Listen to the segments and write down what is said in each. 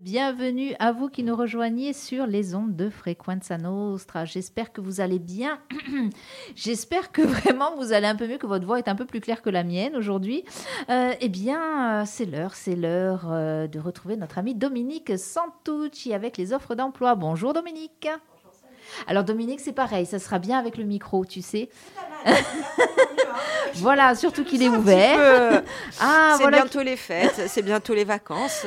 Bienvenue à vous qui nous rejoignez sur les ondes de Frequenza Nostra. J'espère que vous allez bien. J'espère que vraiment vous allez un peu mieux, que votre voix est un peu plus claire que la mienne aujourd'hui. Euh, eh bien, euh, c'est l'heure, c'est l'heure euh, de retrouver notre ami Dominique Santucci avec les offres d'emploi. Bonjour Dominique. Alors Dominique, c'est pareil, ça sera bien avec le micro, tu sais. voilà, surtout qu'il est ouvert. Ah, c'est bientôt les fêtes, c'est bientôt les vacances.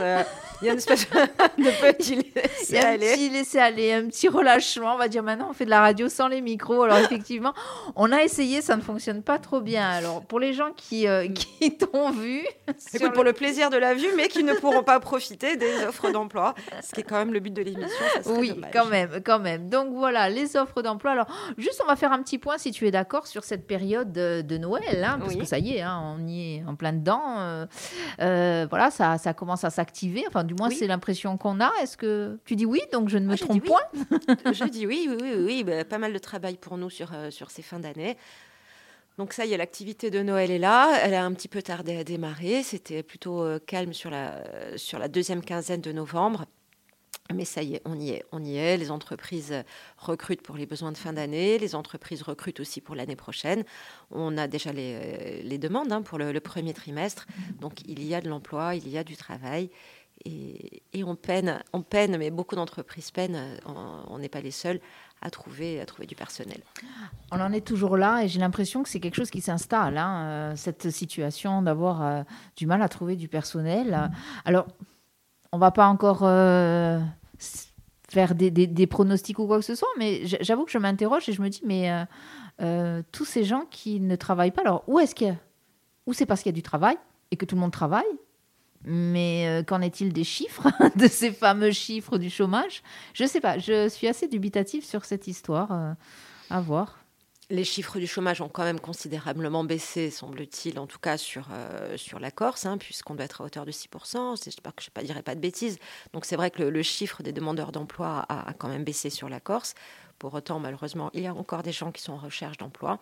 Il y a une espèce de petit laisser-aller. Un petit laisser-aller, un petit relâchement. On va dire maintenant, on fait de la radio sans les micros. Alors, effectivement, on a essayé, ça ne fonctionne pas trop bien. Alors, pour les gens qui, euh, qui t'ont vu. Écoute, pour le plaisir de la vue, mais qui ne pourront pas profiter des offres d'emploi, ce qui est quand même le but de l'émission. Oui, quand même, quand même. Donc, voilà, les offres d'emploi. Alors, juste, on va faire un petit point, si tu es d'accord, sur cette période de, Noël, hein, parce que ça y est, hein, on y est en plein dedans. Euh, euh, voilà, ça, ça commence à s'activer. Enfin, du du moins, c'est l'impression qu'on a. Est-ce que tu dis oui Donc, je ne me ah, trompe point Je dis oui, oui, oui, oui. Bah, pas mal de travail pour nous sur, euh, sur ces fins d'année. Donc ça y est, l'activité de Noël est là. Elle a un petit peu tardé à démarrer. C'était plutôt euh, calme sur la, sur la deuxième quinzaine de novembre. Mais ça y est, on y est, on y est. Les entreprises recrutent pour les besoins de fin d'année. Les entreprises recrutent aussi pour l'année prochaine. On a déjà les, les demandes hein, pour le, le, premier trimestre. Donc il y a de l'emploi, il y a du travail et, on peine, on peine, mais beaucoup d'entreprises peinent, on n'est pas les seuls à trouver, du personnel. On en est toujours là et j'ai l'impression que c'est quelque chose qui s'installe, hein, euh, cette situation d'avoir euh, du mal à trouver du personnel. Alors, on va pas encore euh, faire des, pronostics ou quoi que ce soit, mais j'avoue que je m'interroge et je me dis, mais tous ces gens qui ne travaillent pas, alors où est-ce qu'il y a Ou c'est parce qu'il y a du travail et que tout le monde travaille mais euh, qu'en est-il des chiffres, de ces fameux chiffres du chômage? Je ne sais pas, je suis assez dubitative sur cette histoire. Euh, à voir. Les chiffres du chômage ont quand même considérablement baissé, semble-t-il, en tout cas sur, euh, sur la Corse, hein, puisqu'on doit être à hauteur de 6%. J'espère que je ne dirai pas de bêtises. Donc c'est vrai que le, chiffre des demandeurs d'emploi a, quand même baissé sur la Corse. Pour autant, malheureusement, il y a encore des gens qui sont en recherche d'emploi.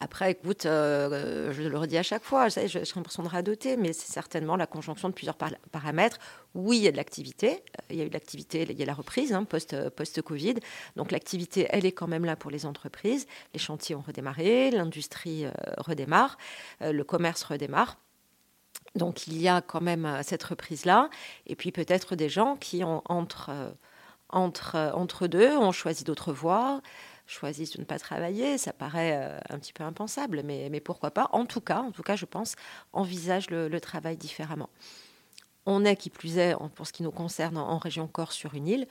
Après, écoute, euh, je le redis à chaque fois, j'ai l'impression de radoter, mais c'est certainement la conjonction de plusieurs paramètres. Oui, il y a de l'activité, il y a eu de l'activité, il y a la reprise hein, post-Covid. Donc l'activité, elle est quand même là pour les entreprises. Les chantiers ont redémarré, l'industrie euh, redémarre, euh, le commerce redémarre. Donc il y a quand même cette reprise-là. Et puis peut-être des gens qui, entre, entre, entre deux, ont choisi d'autres voies choisissent de ne pas travailler, ça paraît euh, un petit peu impensable, mais, pourquoi pas En tout cas, je pense, envisage le, travail différemment. On est, qui plus est, pour ce qui nous concerne, en, région Corse sur une île,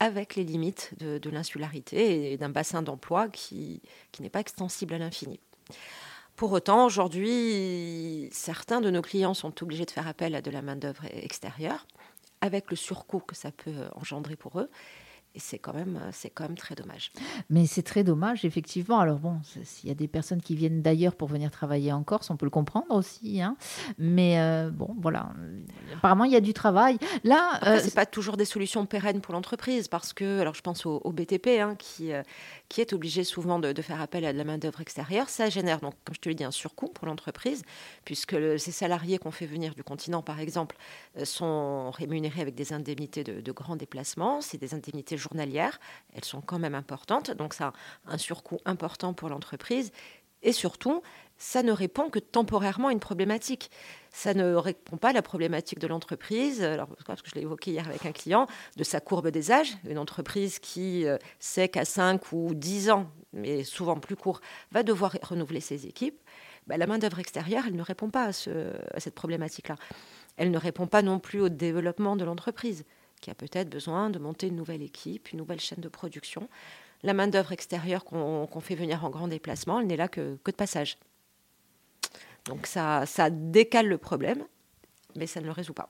avec les limites de, l'insularité et d'un bassin d'emploi qui, qui n'est pas extensible à l'infini. Pour autant, aujourd'hui, certains de nos clients sont obligés de faire appel à de la main-d'œuvre extérieure, avec le surcoût que ça peut engendrer pour eux. Et c'est quand, même, euh, c'est quand même très dommage. Mais c'est très dommage, effectivement. Alors bon, s'il y a des personnes qui viennent d'ailleurs pour venir travailler en Corse, on peut le comprendre aussi. Hein. Mais euh, bon, voilà. Apparemment, il y a du travail. Là, euh, c'est pas toujours des solutions pérennes pour l'entreprise parce que, alors je pense au, BTP hein, qui, qui est obligé souvent de, faire appel à de la main-d'œuvre extérieure. Ça génère donc, comme je te l'ai dit, un surcoût pour l'entreprise puisque ces salariés qu'on fait venir du continent, par exemple, sont rémunérés avec des indemnités de, de grands déplacements. C'est des indemnités journalières, elles sont quand même importantes, donc ça a un surcoût important pour l'entreprise. Et surtout, ça ne répond que temporairement à une problématique. Ça ne répond pas à la problématique de l'entreprise, alors parce que je l'ai évoqué hier avec un client, de sa courbe des âges. Une entreprise qui euh, sait qu'à 5 ou 10 ans, mais souvent plus court, va devoir renouveler ses équipes. Bah, la main-d'œuvre extérieure, elle ne répond pas à cette problématique-là. Elle ne répond pas non plus au développement de l'entreprise qui a peut-être besoin de monter une nouvelle équipe, une nouvelle chaîne de production. La main-d'œuvre extérieure qu'on fait venir en grand déplacement, elle n'est là que, que, de passage. Donc ça, ça décale le problème, mais ça ne le résout pas.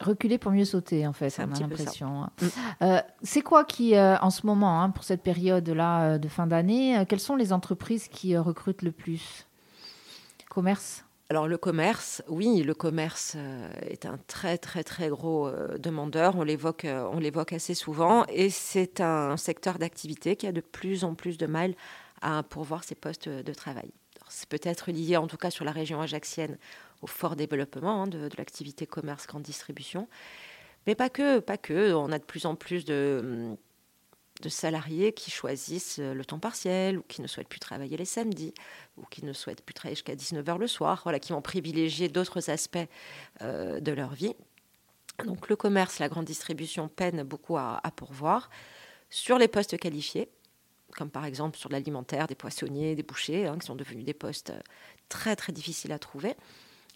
Reculer pour mieux sauter, en fait, c'est l'impression. Hein. Mm. Euh, c'est quoi qui, euh, en ce moment, hein, pour cette période-là euh, de fin d'année, quelles sont les entreprises qui recrutent le plus? Commerce? Alors le commerce, oui, le commerce est un très très très gros demandeur, on l'évoque, on l'évoque assez souvent, et c'est un secteur d'activité qui a de plus en plus de mal à pourvoir ses postes de travail. C'est peut-être lié, en tout cas sur la région ajaxienne, au fort développement hein, de, l'activité commerce grande distribution, Mais pas que, pas que. On a de plus en plus de, de salariés qui choisissent le temps partiel ou qui ne souhaitent plus travailler les samedis ou qui ne souhaitent plus travailler jusqu'à 19h le soir, voilà, qui vont privilégier d'autres aspects euh, de leur vie. Donc le commerce, la grande distribution peinent beaucoup à, pourvoir sur les postes qualifiés, comme par exemple sur l'alimentaire, des poissonniers, des bouchers, hein, qui sont devenus des postes très très difficiles à trouver,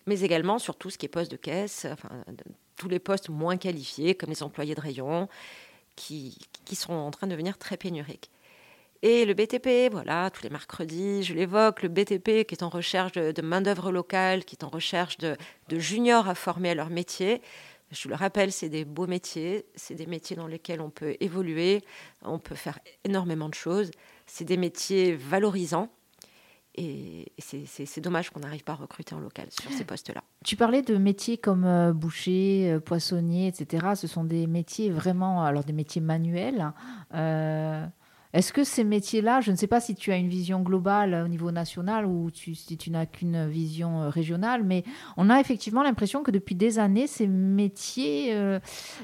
mais également sur tout ce qui est poste de caisse, enfin, tous les postes moins qualifiés, comme les employés de rayon, qui, qui sont en train de devenir très pénuriques. Et le BTP, voilà, tous les mercredis, je l'évoque, le BTP qui est en recherche de, main-d'œuvre locale, qui est en recherche de, de, juniors à former à leur métier. Je le rappelle, c'est des beaux métiers, c'est des métiers dans lesquels on peut évoluer, on peut faire énormément de choses. C'est des métiers valorisants. Et c'est dommage qu'on n'arrive pas à recruter en local sur ces postes-là. Tu parlais de métiers comme euh, boucher, euh, poissonnier, etc. Ce sont des métiers vraiment, alors des métiers manuels. Euh, est-ce que ces métiers-là, je ne sais pas si tu as une vision globale au niveau national ou si tu n'as qu'une vision euh, régionale, mais on a effectivement l'impression que depuis des années, ces métiers euh,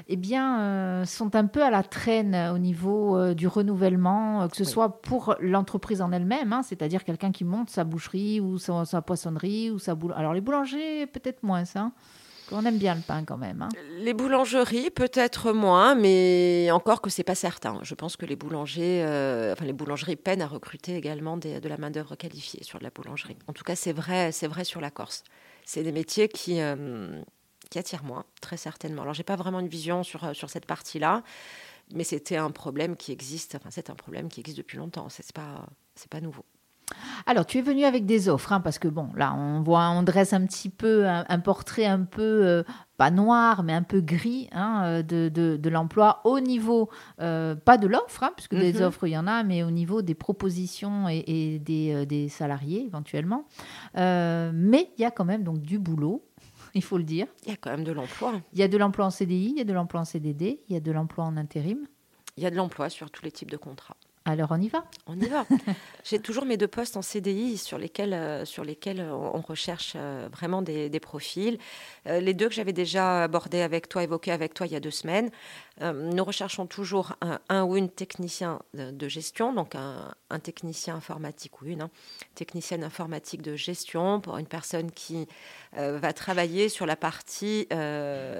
eh bien, euh, sont un peu à la traîne au niveau du renouvellement, que ce soit pour l'entreprise en elle-même, hein, c'est-à-dire quelqu'un qui monte sa boucherie ou sa, poissonnerie ou sa boule. Alors les boulangers, peut-être moins ça. Hein. On aime bien le pain quand même. Hein. Les boulangeries, peut-être moins, mais encore que c'est pas certain. Je pense que les euh, enfin les boulangeries peinent à recruter également de la main d'œuvre qualifiée sur de la boulangerie. En tout cas, c'est vrai, c'est vrai sur la Corse. C'est des métiers qui euh, qui attirent moins, très certainement. Alors, j'ai pas vraiment une vision sur euh, sur cette partie-là, mais c'était un problème qui existe. Enfin, c'est un problème qui existe depuis longtemps. C'est pas c'est pas nouveau. Alors, tu es venu avec des offres, hein, parce que bon, là, on voit, on dresse un petit peu un, portrait un peu, euh, pas noir, mais un peu gris hein, euh, de, l'emploi au niveau, euh, pas de l'offre, hein, puisque des mhm. offres, il y en a, mais au niveau des propositions et, des, des, salariés, éventuellement. mais il y a quand même donc du boulot. Il faut le dire. Il y a quand même de l'emploi. Il y a de l'emploi en CDI, il y a de l'emploi en CDD, il y a de l'emploi en intérim. Il y a de l'emploi sur tous les types de contrats. Alors on y va On y va. J'ai toujours mes deux postes en CDI sur lesquels, euh, sur lesquels on recherche euh, vraiment des, profils. Euh, les deux que j'avais déjà abordés avec toi, évoqués avec toi il y a deux semaines. nous recherchons toujours un, ou une technicien de, gestion, donc un, technicien informatique ou une hein, technicienne informatique de gestion pour une personne qui va travailler sur la partie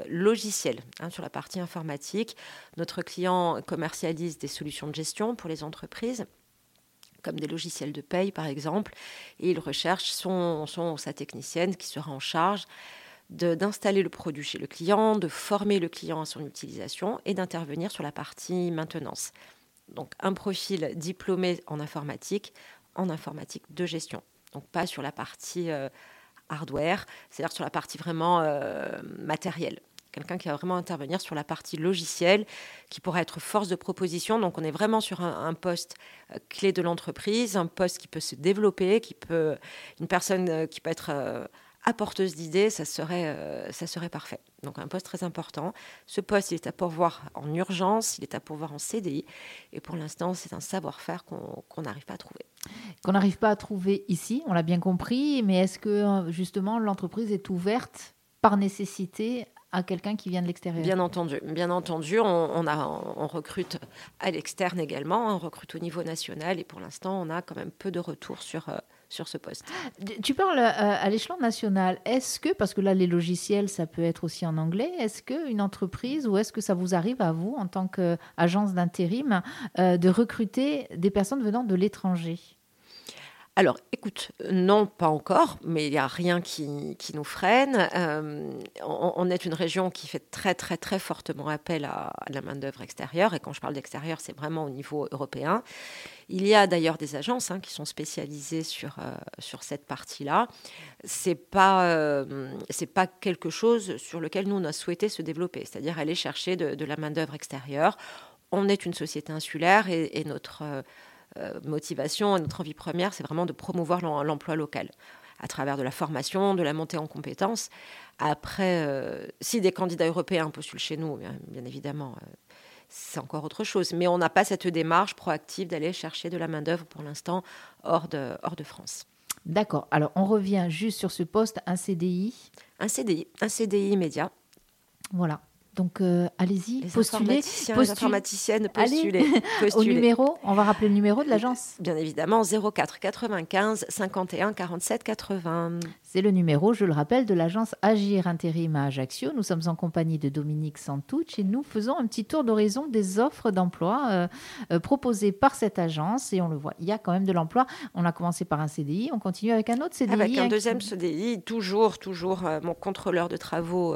logicielle, hein, sur la partie informatique. Notre client commercialise des solutions de gestion pour les entreprises entreprises comme des logiciels de paye par exemple, et il recherche son, son sa technicienne qui sera en charge d'installer le produit chez le client, de former le client à son utilisation et d'intervenir sur la partie maintenance. Donc un profil diplômé en informatique, en informatique de gestion. Donc pas sur la partie euh, hardware, c'est-à-dire sur la partie vraiment euh, matérielle quelqu'un qui va vraiment intervenir sur la partie logicielle, qui pourrait être force de proposition. Donc on est vraiment sur un, poste euh, clé de l'entreprise, un poste qui peut se développer, qui peut, une personne euh, qui peut être apporteuse d'idées, ça serait, ça serait parfait. Donc un poste très important. Ce poste, il est à pourvoir en urgence, il est à pourvoir en CDI. Et pour l'instant, c'est un savoir-faire qu'on n'arrive pas à trouver. Qu'on n'arrive pas à trouver ici, on l'a bien compris. Mais est-ce que justement l'entreprise est ouverte par nécessité à quelqu'un qui vient de l'extérieur? Bien entendu, bien entendu, on, a, on recrute à l'externe également, on recrute au niveau national et pour l'instant, on a quand même peu de retours sur, euh, Tu parles euh, à l'échelon national. Est-ce que, parce que là, les logiciels, ça peut être aussi en anglais, est-ce qu'une entreprise ou est-ce que ça vous arrive à vous, en tant qu'agence d'intérim, euh, de recruter des personnes venant de l'étranger? Alors, écoute, non, pas encore, mais il n'y a rien qui, nous freine. Euh, on, est une région qui fait très, très, très fortement appel à, la main-d'œuvre extérieure. Et quand je parle d'extérieur, c'est vraiment au niveau européen. Il y a d'ailleurs des agences hein, qui sont spécialisées sur, euh, sur cette partie-là. Ce n'est pas, euh, pas quelque chose sur lequel nous, on a souhaité se développer, c'est-à-dire aller chercher de, la main-d'œuvre extérieure. On est une société insulaire et, notre euh, motivation, notre envie première, c'est vraiment de promouvoir l'emploi local à travers de la formation, de la montée en compétences. Après, euh, si des candidats européens postulent chez nous, bien, évidemment, euh, c'est encore autre chose. Mais on n'a pas cette démarche proactive d'aller chercher de la main-d'œuvre pour l'instant hors de, hors de France. D'accord. Alors, on revient juste sur ce poste, un CDI. Un CDI, un CDI immédiat. Voilà. Donc euh, allez-y, postulez. informaticiens, les informaticiennes, postulez. Au numéro, on va rappeler le numéro de l'agence. Bien évidemment, 04 95 51 47 80. C'est le numéro, je le rappelle, de l'agence Agir Intérim à Ajaccio. Nous sommes en compagnie de Dominique Santucci et nous faisons un petit tour d'horizon des offres d'emploi euh, euh, proposées par cette agence. Et on le voit, il y a quand même de l'emploi. On a commencé par un CDI, on continue avec un autre CDI. Avec hein, un qui- deuxième CDI, toujours, toujours mon contrôleur de travaux.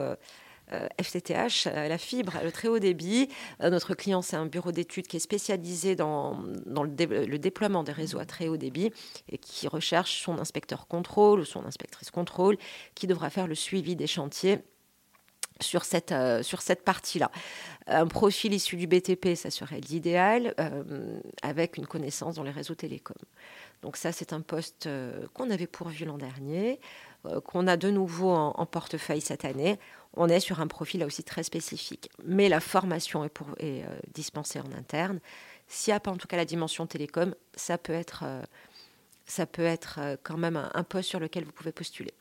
Euh, euh, FTTH, euh, la fibre, le très haut débit. Euh, notre client, c'est un bureau d'études qui est spécialisé dans, le, dé- le déploiement des réseaux à très haut débit et qui recherche son inspecteur contrôle ou son inspectrice contrôle qui devra faire le suivi des chantiers sur cette, partie-là. Un profil issu du BTP, ça serait l'idéal, avec une connaissance dans les réseaux télécoms. Donc ça, c'est un poste qu'on avait pourvu l'an dernier, qu'on a de nouveau en portefeuille cette année. On est sur un profil là aussi très spécifique. Mais la formation est, euh, dispensée en interne. S'il n'y a pas en tout cas la dimension télécom, ça peut être, euh, euh, quand même un, un poste sur lequel vous pouvez postuler.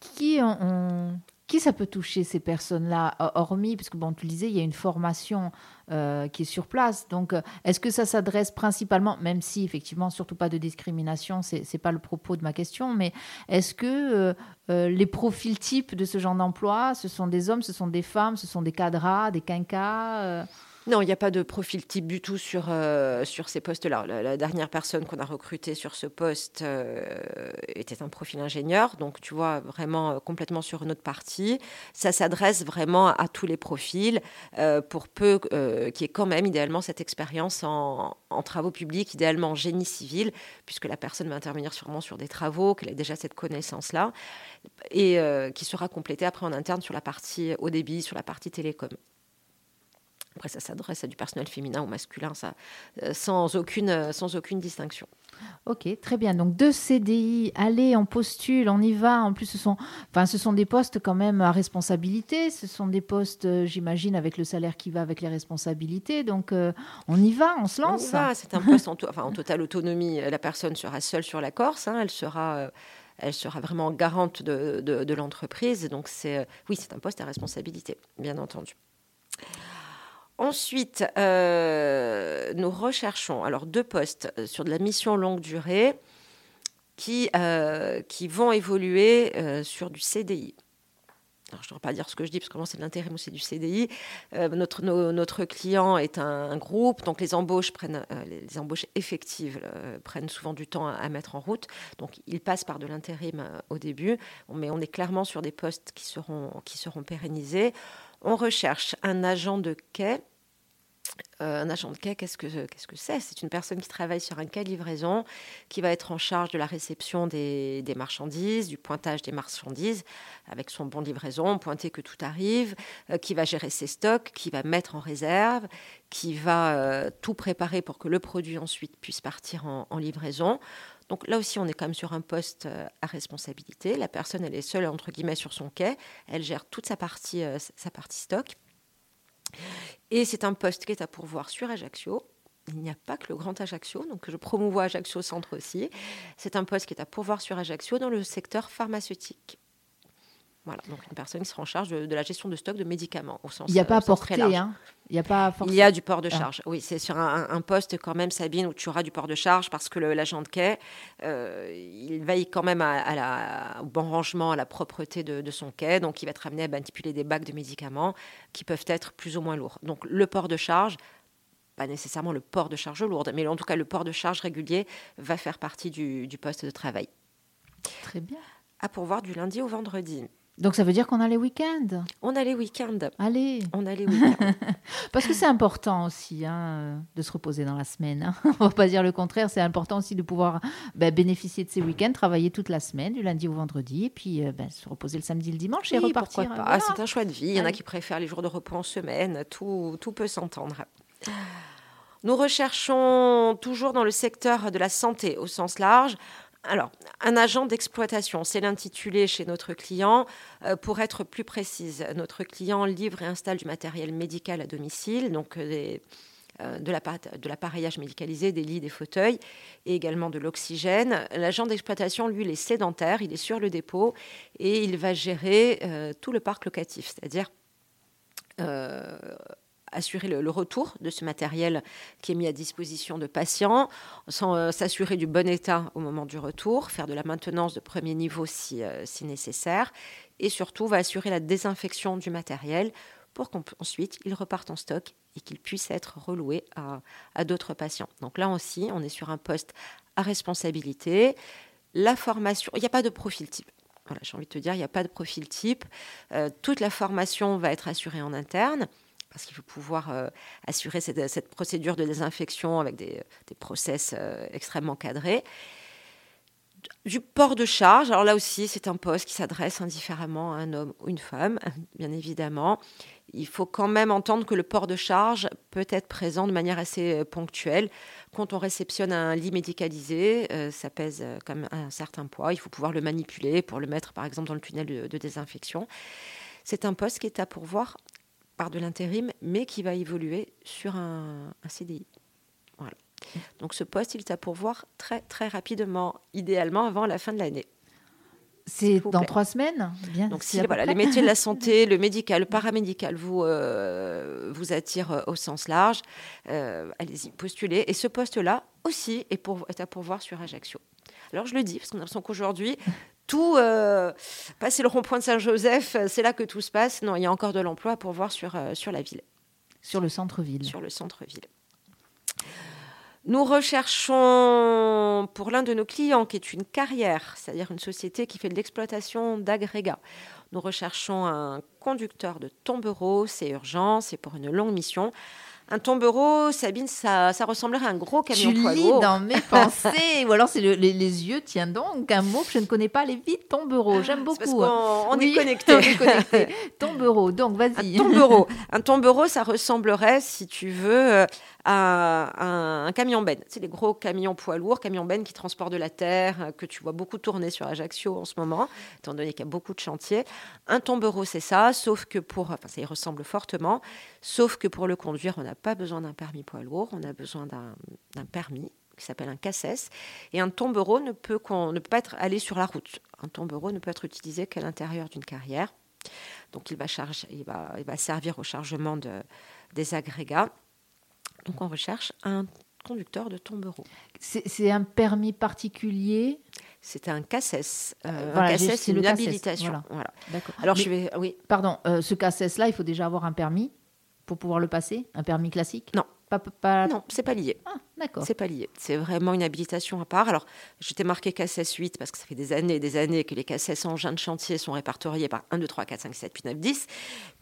qui, on- on- qui ça peut toucher ces personnes-là, ho- hormis, parce que bon, tu le disais, il y a une formation euh, qui est sur place. Donc, euh, est-ce que ça s'adresse principalement, même si effectivement, surtout pas de discrimination, c'est c'est pas le propos de ma question, mais est-ce que euh, les profils types de ce genre d'emploi, ce sont des hommes, ce sont des femmes, ce sont des cadras, des quinquas Non, il n'y a pas de profil type du tout sur, euh, sur ces postes-là. La, dernière personne qu'on a recrutée sur ce poste euh, était un profil ingénieur, donc tu vois, vraiment euh, complètement sur une autre partie. Ça s'adresse vraiment à, tous les profils, pour peu qu'il y ait quand même idéalement cette expérience en, en travaux publics, idéalement en génie civil, puisque la personne va intervenir sûrement sur des travaux, qu'elle ait déjà cette connaissance-là, et qui sera complétée après en interne sur la partie haut débit, sur la partie télécom. Après, ça s'adresse à du personnel féminin ou masculin, ça, euh, sans, aucune, euh, sans aucune distinction. Ok, très bien. Donc deux CDI, allez, on postule, on y va. En plus, ce sont, enfin, ce sont des postes quand même à responsabilité. Ce sont des postes, euh, j'imagine, avec le salaire qui va avec les responsabilités. Donc euh, on y va, on se On y lance. va, C'est un poste en, to- enfin, en totale autonomie. La personne sera seule sur la Corse. hein, elle sera. euh, elle sera vraiment garante de, de- de l'entreprise. Donc, c'est, oui, c'est un poste à responsabilité, bien entendu. Ensuite, euh, nous recherchons alors deux postes euh, sur de la mission longue durée qui, euh, vont évoluer sur du CDI. Alors, je ne devrais pas dire ce que je dis, parce que moi, c'est de l'intérim ou c'est du CDI. Notre, no- notre client est un, groupe, donc les embauches, prennent, les, embauches effectives prennent souvent du temps à, mettre en route. Donc, ils passent par de l'intérim au début, mais on est clairement sur des postes qui seront pérennisés. On recherche un agent de quai. Euh, un agent de quai, qu'est-ce que qu'est-ce que c'est? C'est une personne qui travaille sur un quai livraison, qui va être en charge de la réception des, marchandises, du pointage des marchandises, avec son bon livraison, pointer que tout arrive, euh, qui va gérer ses stocks, qui va mettre en réserve, qui va euh, tout préparer pour que le produit ensuite puisse partir en livraison. Donc là aussi, on est quand même sur un poste euh, à responsabilité. La personne, elle est seule, entre guillemets, sur son quai. Elle gère toute sa partie, euh, sa partie stock. Et c'est un poste qui est à pourvoir sur Ajaccio. Il n'y a pas que le Grand Ajaccio, donc je promouvois Ajaccio Centre aussi. C'est un poste qui est à pourvoir sur Ajaccio dans le secteur pharmaceutique. Voilà, donc une personne qui sera en charge de, de la gestion de stock de médicaments au sens Il n'y a pas euh, à sens très porter, large. hein. Il n'y a pas à Il y a du port de Ah. charge. Oui, c'est sur un, un poste quand même, Sabine, où tu auras du port de charge parce que l'agent de quai, euh, il veille quand même à, à la, au bon rangement, à la propreté de, de son quai. Donc, il va être amené à manipuler des bacs de médicaments qui peuvent être plus ou moins lourds. Donc, le port de charge, pas nécessairement le port de charge lourde, mais en tout cas, le port de charge régulier va faire partie du, du poste de travail. Très bien. À pourvoir du lundi au vendredi. Donc ça veut dire qu'on a les week-ends. On a les week-ends. Allez, On a les week-ends. parce que c'est important aussi hein, de se reposer dans la semaine. hein. On va pas dire le contraire. C'est important aussi de pouvoir ben, bénéficier de ces week-ends, travailler toute la semaine, du lundi au vendredi, et puis euh, ben, se reposer le samedi, le dimanche et repartir. pourquoi pas. voilà. C'est un choix de vie. Il y en a qui préfèrent les jours de repos en semaine. Tout, tout peut s'entendre. Nous recherchons toujours dans le secteur de la santé au sens large. Alors, un agent d'exploitation, c'est l'intitulé chez notre client. Euh, pour être plus précise, notre client livre et installe du matériel médical à domicile, donc euh, euh, de l'appareil- de l'appareillage médicalisé, des lits, des fauteuils, et également de l'oxygène. L'agent d'exploitation, lui, il est sédentaire, il est sur le dépôt et il va gérer tout le parc locatif, c'est-à-dire assurer le, retour de ce matériel qui est mis à disposition de patients, s'assurer du bon état au moment du retour, faire de la maintenance de premier niveau si, si nécessaire, et surtout va assurer la désinfection du matériel pour qu'ensuite il reparte en stock et qu'il puisse être reloué à, d'autres patients. Donc là aussi, on est sur un poste à responsabilité. La formation, il n'y a pas de profil type. Voilà, j'ai envie de te dire, il n'y a pas de profil type. Euh, toute la formation va être assurée en interne parce qu'il faut pouvoir euh, assurer cette, procédure de désinfection avec des, process euh, extrêmement cadrés. Du port de charge, alors là aussi, c'est un poste qui s'adresse indifféremment à un homme ou une femme, bien évidemment il faut quand même entendre que le port de charge peut être présent de manière assez euh, ponctuelle. Quand on réceptionne un lit médicalisé, ça pèse comme un certain poids. Il faut pouvoir le manipuler pour le mettre, par exemple, dans le tunnel de, désinfection. C'est un poste qui est à pourvoir par de l'intérim, mais qui va évoluer sur un, un CDI. Voilà. Donc ce poste, il est à pourvoir très très rapidement, idéalement avant la fin de l'année. C'est dans trois semaines Bien. Donc, si voilà, les métiers de la santé, le médical, le paramédical vous, euh, vous attirent euh, au sens large, euh, allez-y, postulez. Et ce poste-là aussi est, pour, est à pourvoir sur Ajaccio. Alors, je le dis, parce qu'on a l'impression qu'aujourd'hui, tout, passer le rond-point de Saint-Joseph, c'est là que tout se passe. Non, il y a encore de l'emploi à pourvoir sur, sur la ville. Sur le centre-ville. Sur le centre-ville. Nous recherchons pour l'un de nos clients qui est une carrière, c'est-à-dire une société qui fait de l'exploitation d'agrégats. Nous recherchons un conducteur de tombereau, c'est urgent, c'est pour une longue mission. Un tombereau, Sabine, ça, ça ressemblerait à un gros camion tu poids lis dans mes pensées, ou alors c'est les, yeux, tiens donc, un mot que je ne connais pas, les vides tombereau. J'aime beaucoup. Parce hein. on, est connecté. tombereau, donc vas-y. Un tombereau. un tombereau, ça ressemblerait, si tu veux, euh, à un, camion ben. C'est les gros camions poids lourds, camions ben qui transportent de la terre, euh, que tu vois beaucoup tourner sur Ajaccio en ce moment, étant donné qu'il y a beaucoup de chantiers. Un tombereau, c'est ça, sauf que pour, enfin, ça y ressemble fortement, sauf que pour le conduire, on n'a pas besoin d'un permis poids lourd, on a besoin d'un permis qui s'appelle un casses. Et un tombereau ne peut, ne peut pas être allé sur la route. Un tombereau ne peut être utilisé qu'à l'intérieur d'une carrière. Donc il va, charger, il va servir au chargement de, des agrégats. Donc on recherche un conducteur de tombereau. C'est un permis particulier? C'est un CACES. Euh, un CACES, c'est une habilitation. Voilà. Alors, je vais. Oui. Pardon, euh, ce CACES-là, il faut déjà avoir un permis pour pouvoir le passer? Un permis classique? Non. Pas, pas... Non, c'est pas lié. Ah, d'accord. C'est pas lié. C'est vraiment une habilitation à part. Alors, je t'ai marqué CACES 8 parce que ça fait des années et des années que les CACES engins de chantier sont répertoriés par 1, 2, 3, 4, 5, 7, 8, 9, 10.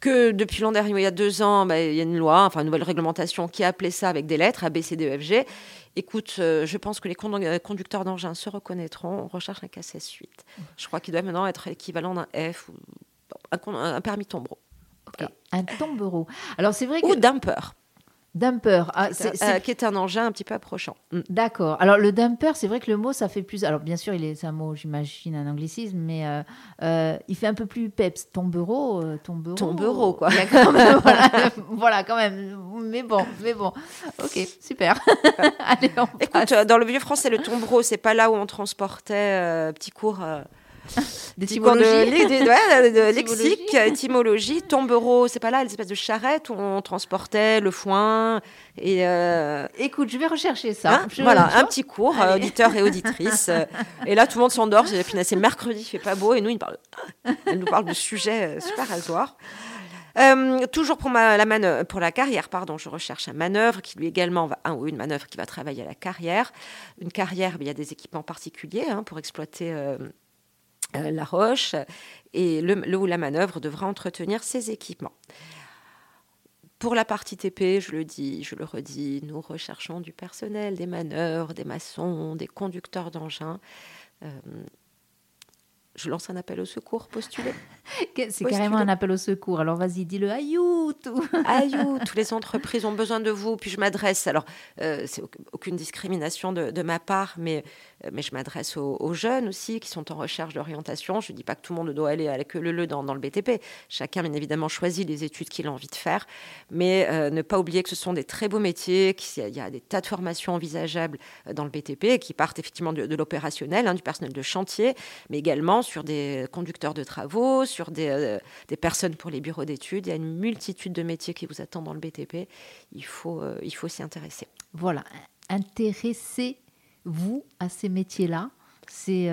Que depuis l'an dernier, il y a deux ans, bah, il y a une loi, enfin une nouvelle réglementation qui a appelé ça avec des lettres, A, B, C, D, E, F, G. Écoute, euh, je pense que les euh, conducteurs d'engins se reconnaîtront. On recherche un CACES 8. Je crois qu'il doit maintenant être l'équivalent d'un F ou un, permis tombereau. Un tombereau. Alors c'est vrai que... Ou dumper. Dumper, ah, euh, qui est un engin un petit peu approchant. Mm. D'accord. Alors le dumper, c'est vrai que le mot, ça fait plus. Alors bien sûr, il est, c'est un mot, j'imagine, un anglicisme, mais euh, euh, il fait un peu plus peps. Tombereau, tombereau. Tombereau, quoi. voilà, quand même. Mais bon, mais bon. Ok, super. Allez, Écoute, dans le vieux français, le tombereau, c'est pas là où on transportait petit cours D'étymologie. De, de, lexique, étymologie. Tombereau, c'est pas là l'espèce de charrette où on transportait le foin. Et euh, Écoute, je vais rechercher ça. Hein, voilà, un petit cours, auditeur et auditrice. et là, tout le monde s'endort. C'est mercredi, il fait pas beau. Et nous, il parle, elle nous parle de sujets euh, super rasoirs. Euh, toujours pour, ma, la manœuvre, pour la carrière, pardon, je recherche un manœuvre qui lui également va, un ou une manœuvre qui va travailler à la carrière. Une carrière, il y a des équipements particuliers hein, pour exploiter euh, la roche et le, la manœuvre devra entretenir ces équipements. Pour la partie TP, je le dis, je le redis, nous recherchons du personnel, des manœuvres, des maçons, des conducteurs d'engins. Euh, je lance un appel au secours, postulé. C'est carrément un appel au secours. Alors vas-y, dis-le, aïou tout. Aïou, toutes les entreprises ont besoin de vous. Puis je m'adresse, alors euh, c'est aucune discrimination de, ma part, mais, euh, mais je m'adresse aux, jeunes aussi qui sont en recherche d'orientation. Je ne dis pas que tout le monde doit aller avec le le dans, dans le BTP. Chacun, bien évidemment, choisit les études qu'il a envie de faire, mais euh, ne pas oublier que ce sont des très beaux métiers, qu'il y a des tas de formations envisageables dans le BTP qui partent effectivement de, l'opérationnel, hein, du personnel de chantier, mais également sur des conducteurs de travaux, sur des, des, personnes pour les bureaux d'études. Il y a une multitude de métiers qui vous attendent dans le BTP. Il faut, il faut s'y intéresser. Voilà, intéressez-vous à ces métiers-là. C'est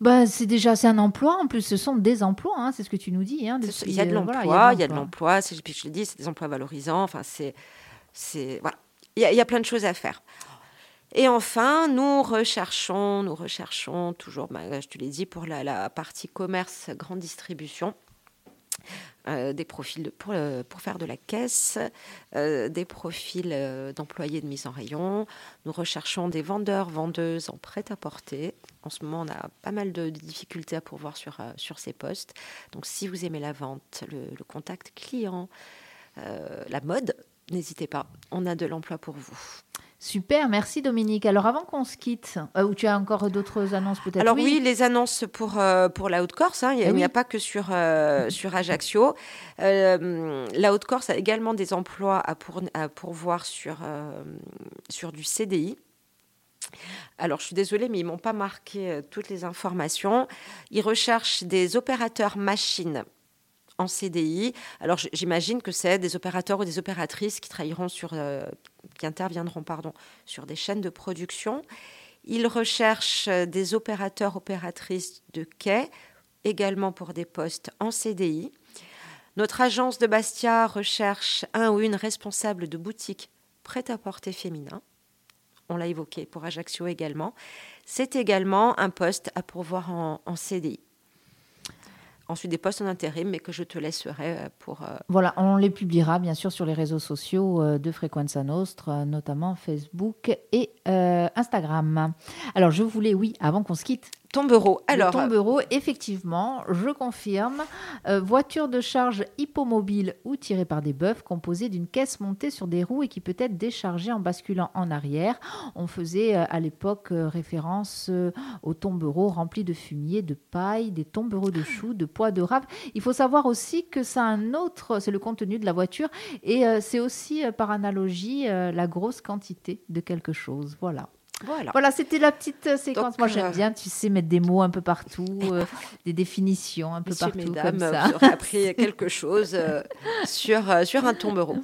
bah, c'est déjà c'est un emploi. En plus, ce sont des emplois. Hein, c'est ce que tu nous dis. Hein, il y a de l'emploi. il y a de l'emploi. Je le dis, c'est des emplois valorisants. Enfin, c'est c'est voilà. Il y, a, plein de choses à faire. Et enfin, nous recherchons, nous recherchons toujours, bah, je te l'ai dit, pour la, partie commerce, grande distribution, euh, des profils pour, euh, faire de la caisse, euh, des profils d'employés de mise en rayon. Nous recherchons des vendeurs, vendeuses en prêt-à-porter. En ce moment, on a pas mal de, difficultés à pourvoir sur, sur ces postes. Donc, si vous aimez la vente, le contact client, la mode, n'hésitez pas, on a de l'emploi pour vous. Super, merci Dominique. Alors avant qu'on se quitte, euh, ou tu as encore d'autres annonces peut-être? Alors oui. les annonces pour, euh, pour la Haute-Corse, hein. il n'y a, eh pas que sur, euh, sur Ajaccio. la Haute-Corse a également des emplois à, pour, à pourvoir sur, sur du CDI. Alors, je suis désolée, mais ils m'ont pas marqué toutes les informations. Ils recherchent des opérateurs machines en CDI. Alors j'imagine que c'est des opérateurs ou des opératrices qui travailleront sur, euh, qui interviendront pardon, sur des chaînes de production. Ils recherchent des opérateurs opératrices de quai, également pour des postes en CDI. Notre agence de Bastia recherche un ou une responsable de boutique prêt-à-porter féminin. On l'a évoqué pour Ajaccio également. C'est également un poste à pourvoir en, en CDI ensuite des postes en intérim, mais que je te laisserai euh, pour... Euh, voilà, on les publiera bien sûr sur les réseaux sociaux euh, de Frequenza Nostra, notamment Facebook et Instagram. Alors je voulais, oui, avant qu'on se quitte, Tombereau. Alors, Tombereau, effectivement, je confirme. Euh, voiture de charge hippomobile ou tirée par des bœufs, composée d'une caisse montée sur des roues et qui peut être déchargée en basculant en arrière. On faisait euh, à l'époque euh, référence aux tombereaux remplis de fumier, de paille, des tombereaux de choux, de pois de rave. Il faut savoir aussi que c'est un autre, c'est le contenu de la voiture et c'est aussi par analogie la grosse quantité de quelque chose. Voilà. Voilà, c'était la petite euh, séquence. Moi, j'aime euh, bien, tu sais, mettre des mots un peu partout, euh, des définitions un peu partout. Mesdames, comme ça. vous aurez appris quelque chose sur, sur un tombereau.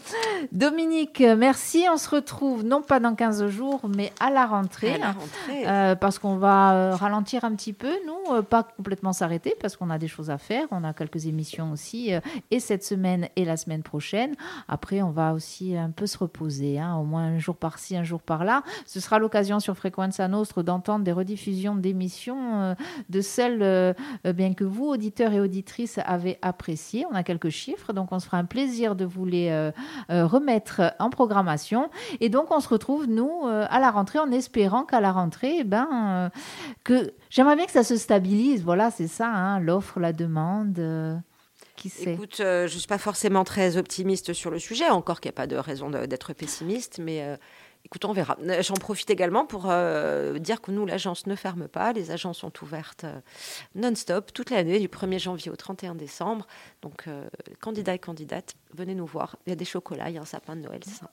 Dominique, merci. On se retrouve non pas dans 15 jours, mais à la rentrée. À la rentrée. parce qu'on va ralentir un petit peu, nous, pas complètement s'arrêter, parce qu'on a des choses à faire. On a quelques émissions aussi, et cette semaine et la semaine prochaine. Après, on va aussi un peu se reposer, hein, au moins un jour par-ci, un jour par-là. Ce sera l'occasion sur Frequenza Nostre d'entendre des rediffusions d'émissions euh, de celles euh, bien que vous, auditeurs et auditrices, avez appréciées. On a quelques chiffres, donc on se fera un plaisir de vous les euh, remettre en programmation. Et donc on se retrouve, nous, à la rentrée, en espérant qu'à la rentrée, eh ben, que j'aimerais bien que ça se stabilise. Voilà, c'est ça, hein, l'offre, la demande. Qui sait Écoute, je ne suis pas forcément très optimiste sur le sujet, encore qu'il n'y a pas de raison d'être pessimiste, mais Écoute, on verra. J'en profite également pour euh, dire que nous, l'agence ne ferme pas. Les agences sont ouvertes euh, non-stop toute l'année, du 1er janvier au 31 décembre. Donc, euh, candidats et candidates, venez nous voir. Il y a des chocolats, il y a un sapin de Noël, c'est sympa.